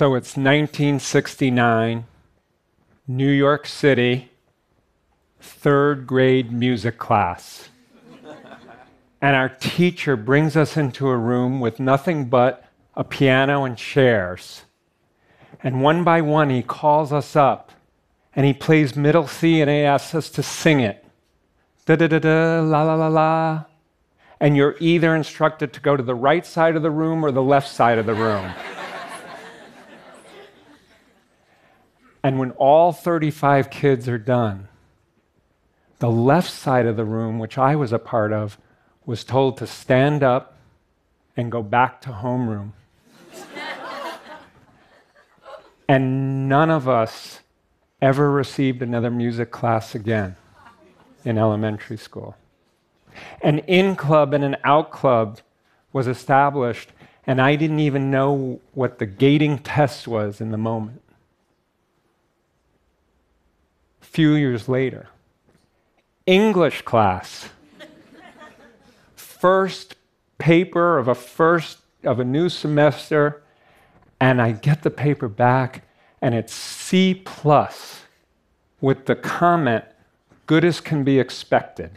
So it's 1969, New York City, third grade music class. and our teacher brings us into a room with nothing but a piano and chairs. And one by one, he calls us up and he plays middle C and he asks us to sing it. Da da da da, la la la la. And you're either instructed to go to the right side of the room or the left side of the room. And when all 35 kids are done, the left side of the room, which I was a part of, was told to stand up and go back to homeroom. and none of us ever received another music class again in elementary school. An in club and an out club was established, and I didn't even know what the gating test was in the moment. A few years later, English class. first paper of a first of a new semester, and I get the paper back, and it's C plus with the comment, good as can be expected.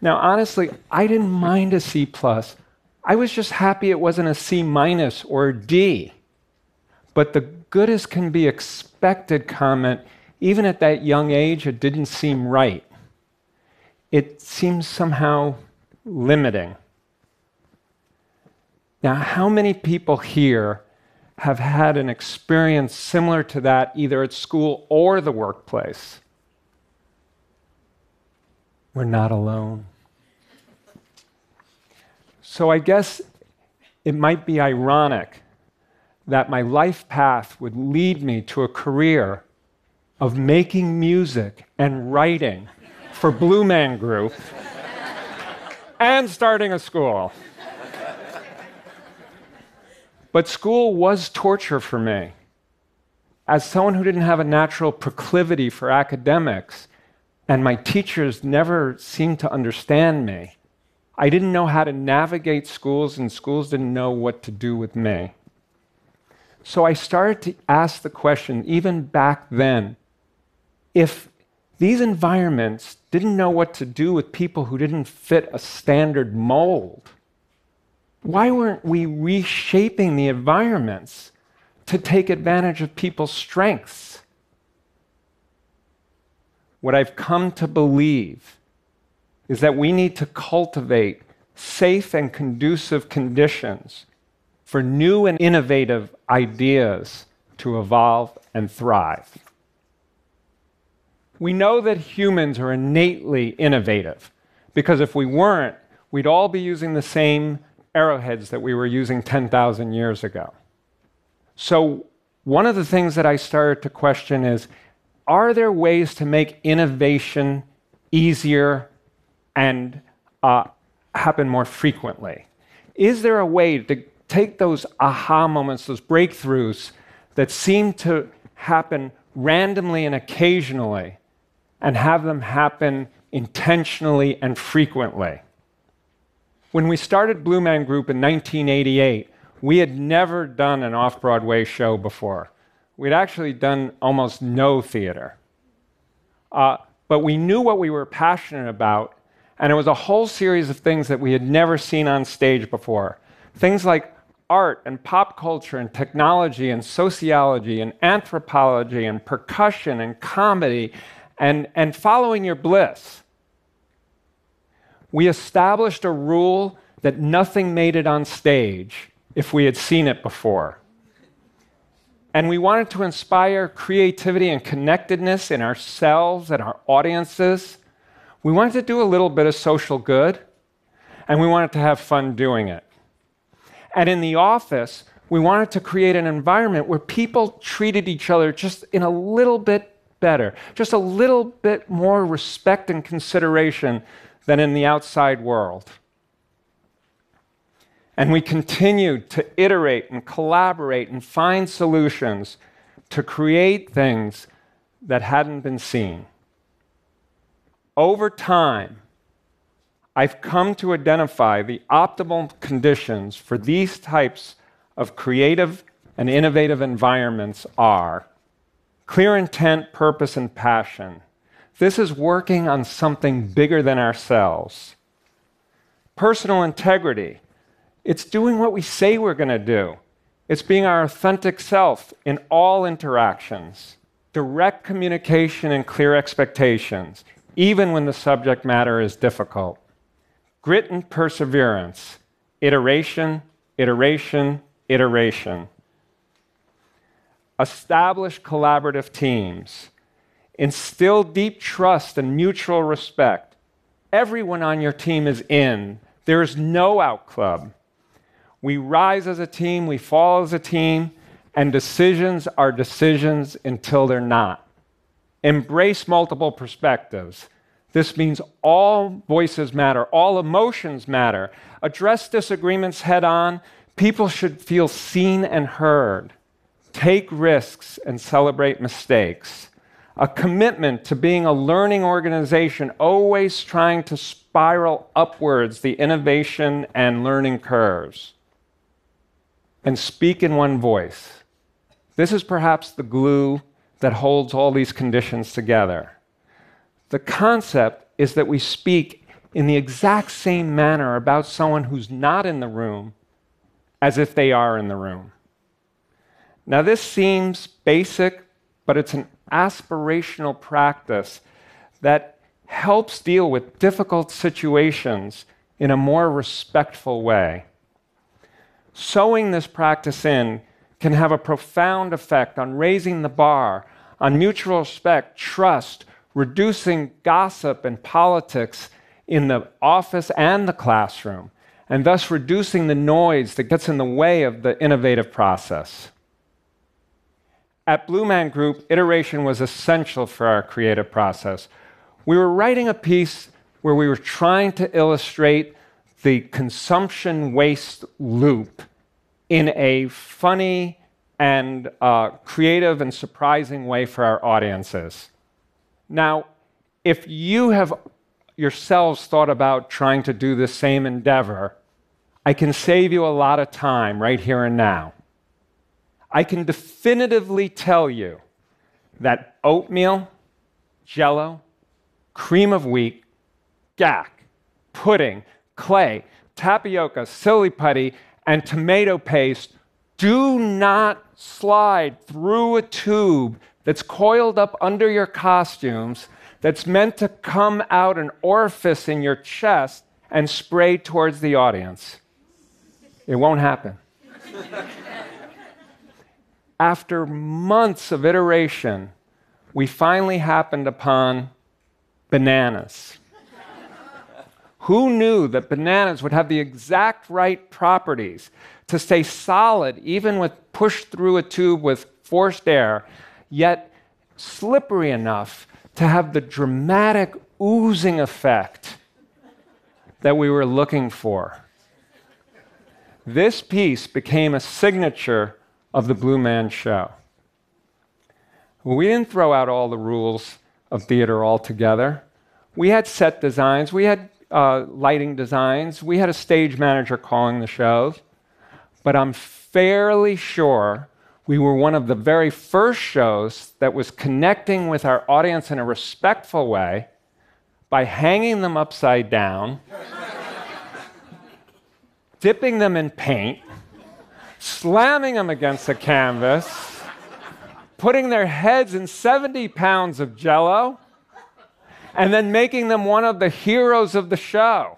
now, honestly, I didn't mind a C plus. I was just happy it wasn't a C minus or a D. But the good as can be expected comment, even at that young age, it didn't seem right. It seems somehow limiting. Now, how many people here have had an experience similar to that either at school or the workplace? We're not alone. So I guess it might be ironic that my life path would lead me to a career of making music and writing for Blue Man Group and starting a school. But school was torture for me. As someone who didn't have a natural proclivity for academics, and my teachers never seemed to understand me, I didn't know how to navigate schools, and schools didn't know what to do with me. So I started to ask the question, even back then, if these environments didn't know what to do with people who didn't fit a standard mold, why weren't we reshaping the environments to take advantage of people's strengths? What I've come to believe is that we need to cultivate safe and conducive conditions for new and innovative ideas to evolve and thrive. We know that humans are innately innovative because if we weren't, we'd all be using the same arrowheads that we were using 10,000 years ago. So, one of the things that I started to question is are there ways to make innovation easier and uh, happen more frequently? Is there a way to take those aha moments, those breakthroughs that seem to happen randomly and occasionally, and have them happen intentionally and frequently? When we started Blue Man Group in 1988, we had never done an off Broadway show before. We'd actually done almost no theater. Uh, but we knew what we were passionate about, and it was a whole series of things that we had never seen on stage before. Things like art and pop culture and technology and sociology and anthropology and percussion and comedy and, and following your bliss we established a rule that nothing made it on stage if we had seen it before. And we wanted to inspire creativity and connectedness in ourselves and our audiences. We wanted to do a little bit of social good, and we wanted to have fun doing it. And in the office, we wanted to create an environment where people treated each other just in a little bit better, just a little bit more respect and consideration than in the outside world. And we continued to iterate and collaborate and find solutions to create things that hadn't been seen. Over time, I've come to identify the optimal conditions for these types of creative and innovative environments are clear intent, purpose, and passion. This is working on something bigger than ourselves. Personal integrity. It's doing what we say we're going to do. It's being our authentic self in all interactions. Direct communication and clear expectations, even when the subject matter is difficult. Grit and perseverance. Iteration, iteration, iteration. Establish collaborative teams. Instill deep trust and mutual respect. Everyone on your team is in. There is no out club. We rise as a team, we fall as a team, and decisions are decisions until they're not. Embrace multiple perspectives. This means all voices matter, all emotions matter. Address disagreements head on. People should feel seen and heard. Take risks and celebrate mistakes. A commitment to being a learning organization, always trying to spiral upwards the innovation and learning curves. And speak in one voice. This is perhaps the glue that holds all these conditions together. The concept is that we speak in the exact same manner about someone who's not in the room as if they are in the room. Now, this seems basic, but it's an aspirational practice that helps deal with difficult situations in a more respectful way. Sewing this practice in can have a profound effect on raising the bar, on mutual respect, trust, reducing gossip and politics in the office and the classroom, and thus reducing the noise that gets in the way of the innovative process. At Blue Man Group, iteration was essential for our creative process. We were writing a piece where we were trying to illustrate the consumption waste loop in a funny and uh, creative and surprising way for our audiences. Now, if you have yourselves thought about trying to do the same endeavor, I can save you a lot of time right here and now. I can definitively tell you that oatmeal, jello, cream of wheat, gack, pudding, clay, tapioca, silly putty, and tomato paste do not slide through a tube that's coiled up under your costumes that's meant to come out an orifice in your chest and spray towards the audience. It won't happen. After months of iteration, we finally happened upon bananas. Who knew that bananas would have the exact right properties to stay solid, even with pushed through a tube with forced air, yet slippery enough to have the dramatic oozing effect that we were looking for? This piece became a signature of the Blue Man Show. We didn't throw out all the rules of theater altogether. We had set designs, we had uh, lighting designs. We had a stage manager calling the shows. But I'm fairly sure we were one of the very first shows that was connecting with our audience in a respectful way by hanging them upside down, dipping them in paint, slamming them against the canvas, putting their heads in 70 pounds of jello and then making them one of the heroes of the show.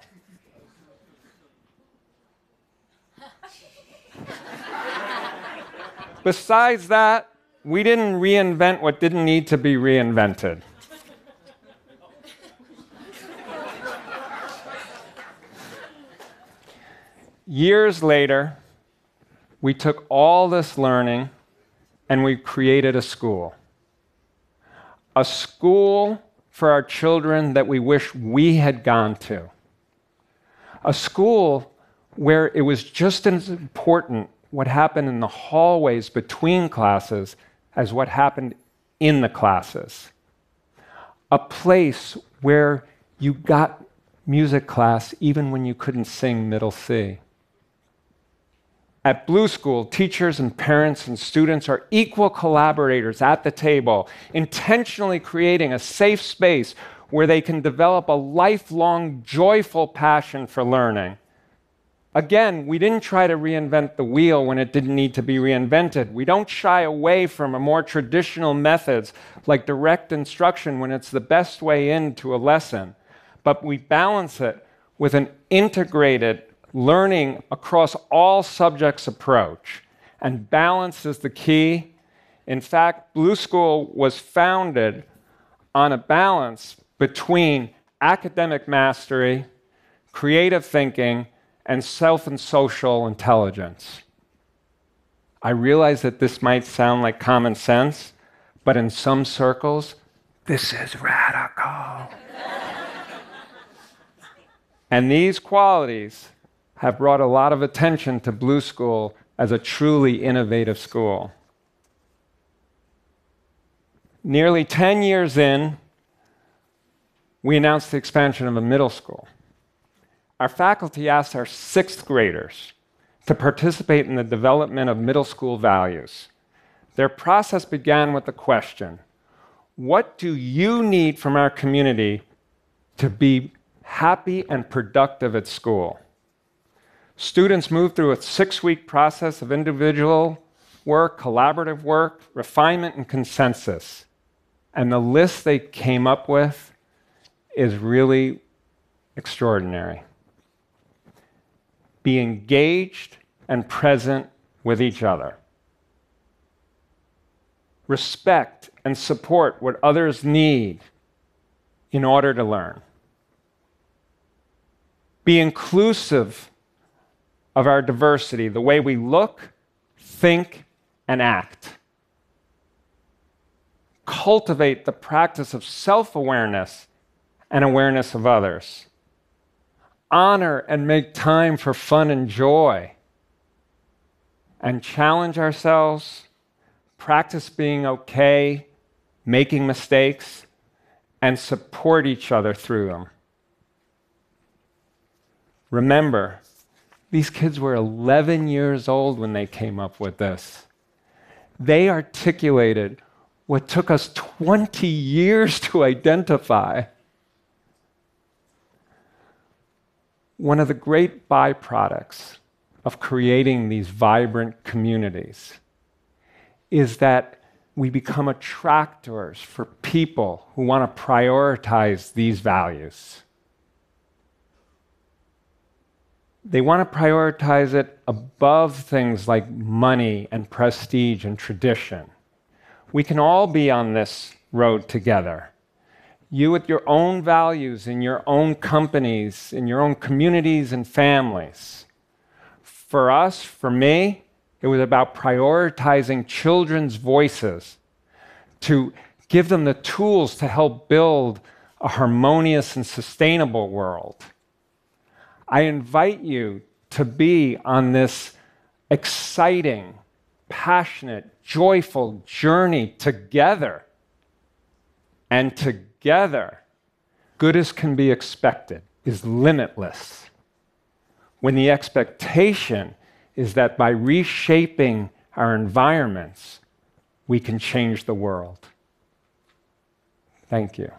Besides that, we didn't reinvent what didn't need to be reinvented. Years later, we took all this learning and we created a school. A school for our children that we wish we had gone to. A school where it was just as important what happened in the hallways between classes as what happened in the classes. A place where you got music class even when you couldn't sing middle C. At Blue School, teachers and parents and students are equal collaborators at the table, intentionally creating a safe space where they can develop a lifelong, joyful passion for learning. Again, we didn't try to reinvent the wheel when it didn't need to be reinvented. We don't shy away from a more traditional methods like direct instruction when it's the best way into a lesson, but we balance it with an integrated learning across all subjects approach. And balance is the key. In fact, Blue School was founded on a balance between academic mastery, creative thinking, and self and social intelligence. I realize that this might sound like common sense, but in some circles, this is radical. and these qualities have brought a lot of attention to Blue School as a truly innovative school. Nearly 10 years in, we announced the expansion of a middle school. Our faculty asked our sixth graders to participate in the development of middle school values. Their process began with the question What do you need from our community to be happy and productive at school? Students moved through a six week process of individual work, collaborative work, refinement, and consensus. And the list they came up with is really extraordinary. Be engaged and present with each other. Respect and support what others need in order to learn. Be inclusive of our diversity, the way we look, think, and act. Cultivate the practice of self awareness and awareness of others. Honor and make time for fun and joy. And challenge ourselves, practice being okay, making mistakes, and support each other through them. Remember, these kids were 11 years old when they came up with this. They articulated what took us 20 years to identify. One of the great byproducts of creating these vibrant communities is that we become attractors for people who want to prioritize these values. They want to prioritize it above things like money and prestige and tradition. We can all be on this road together you with your own values in your own companies, in your own communities and families. For us, for me, it was about prioritizing children's voices to give them the tools to help build a harmonious and sustainable world. I invite you to be on this exciting, passionate, joyful journey together and together good as can be expected is limitless. When the expectation is that by reshaping our environments, we can change the world. Thank you.